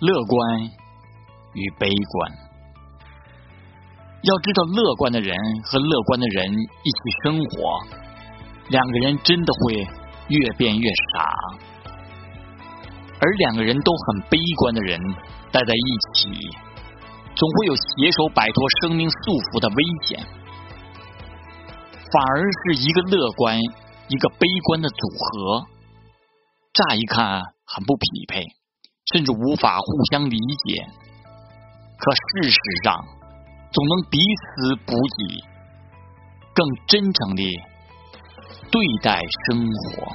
乐观与悲观。要知道，乐观的人和乐观的人一起生活，两个人真的会越变越傻；而两个人都很悲观的人待在一起，总会有携手摆脱生命束缚的危险。反而是一个乐观，一个悲观的组合，乍一看很不匹配。甚至无法互相理解，可事实上，总能彼此补给，更真诚的对待生活。